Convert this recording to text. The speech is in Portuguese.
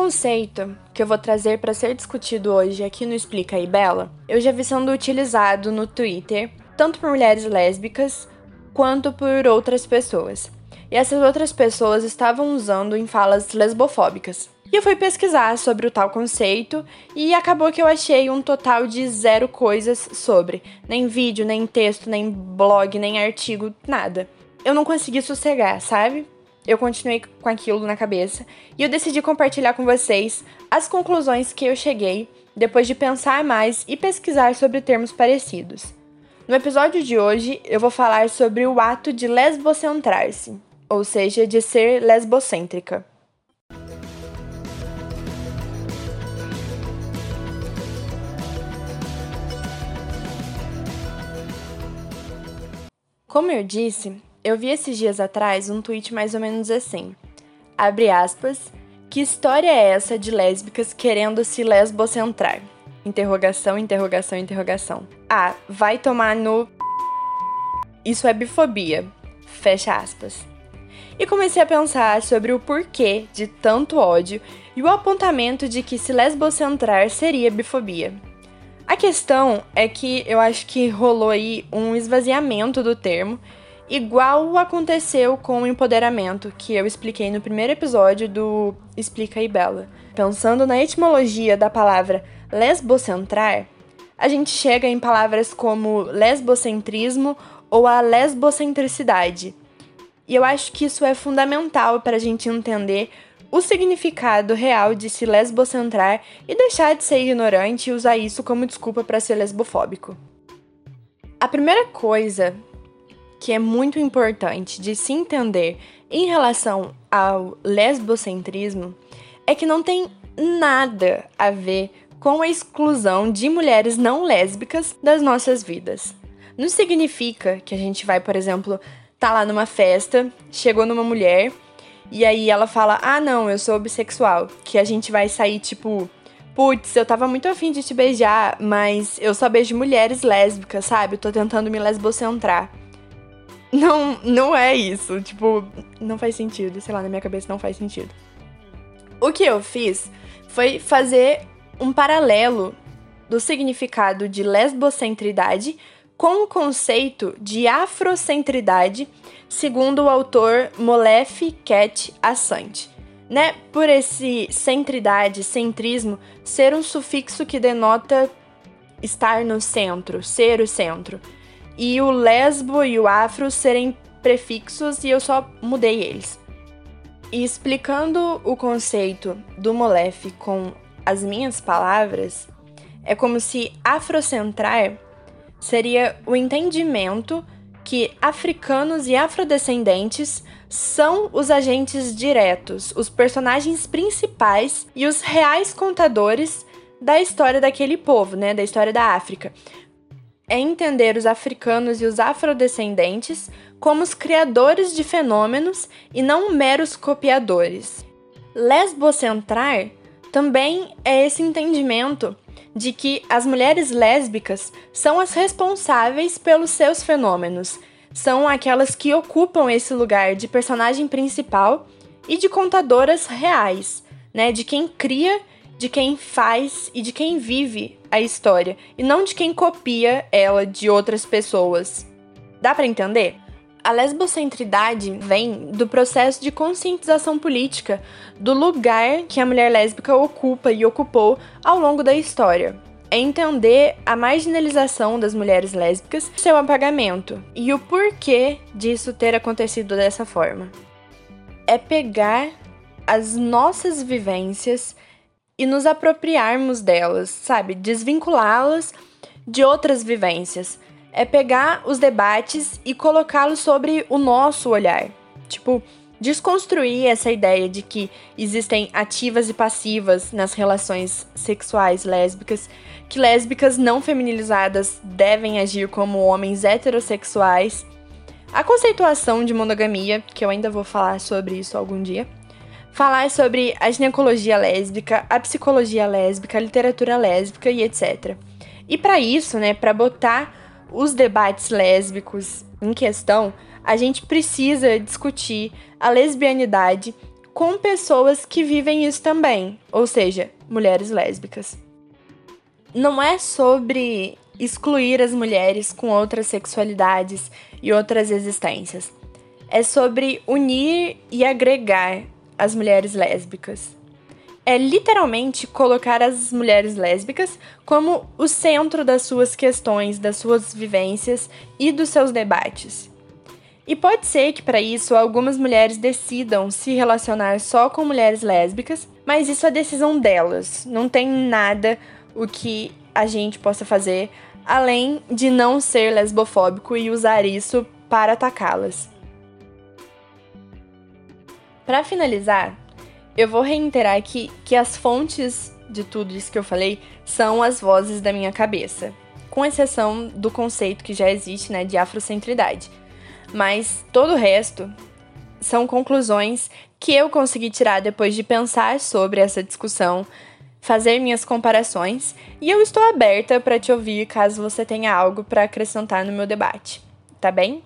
conceito que eu vou trazer para ser discutido hoje aqui no Explica aí Bela, eu já vi sendo utilizado no Twitter, tanto por mulheres lésbicas quanto por outras pessoas. E essas outras pessoas estavam usando em falas lesbofóbicas. E eu fui pesquisar sobre o tal conceito e acabou que eu achei um total de zero coisas sobre. Nem vídeo, nem texto, nem blog, nem artigo, nada. Eu não consegui sossegar, sabe? Eu continuei com aquilo na cabeça e eu decidi compartilhar com vocês as conclusões que eu cheguei depois de pensar mais e pesquisar sobre termos parecidos. No episódio de hoje, eu vou falar sobre o ato de lesbocentrar-se, ou seja, de ser lesbocêntrica. Como eu disse, eu vi esses dias atrás um tweet mais ou menos assim. Abre aspas. Que história é essa de lésbicas querendo se lesbocentrar? Interrogação, interrogação, interrogação. Ah, vai tomar no. Isso é bifobia. Fecha aspas. E comecei a pensar sobre o porquê de tanto ódio e o apontamento de que se lesbocentrar seria bifobia. A questão é que eu acho que rolou aí um esvaziamento do termo igual aconteceu com o empoderamento, que eu expliquei no primeiro episódio do Explica aí Bela. Pensando na etimologia da palavra lesbocentrar, a gente chega em palavras como lesbocentrismo ou a lesbocentricidade. E eu acho que isso é fundamental para a gente entender o significado real de se lesbocentrar e deixar de ser ignorante e usar isso como desculpa para ser lesbofóbico. A primeira coisa que é muito importante de se entender em relação ao lesbocentrismo é que não tem nada a ver com a exclusão de mulheres não lésbicas das nossas vidas. Não significa que a gente vai, por exemplo, tá lá numa festa, chegou numa mulher e aí ela fala: "Ah, não, eu sou bissexual", que a gente vai sair tipo Putz, eu tava muito afim de te beijar, mas eu só beijo mulheres lésbicas, sabe? Eu tô tentando me lesbocentrar. Não, não é isso. Tipo, não faz sentido. Sei lá, na minha cabeça não faz sentido. O que eu fiz foi fazer um paralelo do significado de lesbocentridade com o conceito de afrocentridade, segundo o autor Molefe Cat Assante. Né? Por esse centridade, centrismo, ser um sufixo que denota estar no centro, ser o centro e o lesbo e o afro serem prefixos e eu só mudei eles. E explicando o conceito do molefe com as minhas palavras, é como se afrocentrar seria o entendimento que africanos e afrodescendentes são os agentes diretos, os personagens principais e os reais contadores da história daquele povo, né, da história da África é entender os africanos e os afrodescendentes como os criadores de fenômenos e não meros copiadores. Lesbocentrar também é esse entendimento de que as mulheres lésbicas são as responsáveis pelos seus fenômenos, são aquelas que ocupam esse lugar de personagem principal e de contadoras reais, né, de quem cria de quem faz e de quem vive a história, e não de quem copia ela de outras pessoas. Dá para entender? A lesbocentridade vem do processo de conscientização política do lugar que a mulher lésbica ocupa e ocupou ao longo da história. É entender a marginalização das mulheres lésbicas, seu apagamento e o porquê disso ter acontecido dessa forma. É pegar as nossas vivências e nos apropriarmos delas, sabe? Desvinculá-las de outras vivências. É pegar os debates e colocá-los sobre o nosso olhar. Tipo, desconstruir essa ideia de que existem ativas e passivas nas relações sexuais lésbicas, que lésbicas não feminilizadas devem agir como homens heterossexuais. A conceituação de monogamia, que eu ainda vou falar sobre isso algum dia falar sobre a ginecologia lésbica, a psicologia lésbica, a literatura lésbica e etc. E para isso, né, para botar os debates lésbicos em questão, a gente precisa discutir a lesbianidade com pessoas que vivem isso também, ou seja, mulheres lésbicas. Não é sobre excluir as mulheres com outras sexualidades e outras existências. É sobre unir e agregar as mulheres lésbicas. É literalmente colocar as mulheres lésbicas como o centro das suas questões, das suas vivências e dos seus debates. E pode ser que para isso algumas mulheres decidam se relacionar só com mulheres lésbicas, mas isso é decisão delas. Não tem nada o que a gente possa fazer além de não ser lesbofóbico e usar isso para atacá-las. Para finalizar, eu vou reiterar aqui que as fontes de tudo isso que eu falei são as vozes da minha cabeça, com exceção do conceito que já existe, né, de afrocentridade. Mas todo o resto são conclusões que eu consegui tirar depois de pensar sobre essa discussão, fazer minhas comparações, e eu estou aberta para te ouvir caso você tenha algo para acrescentar no meu debate. Tá bem?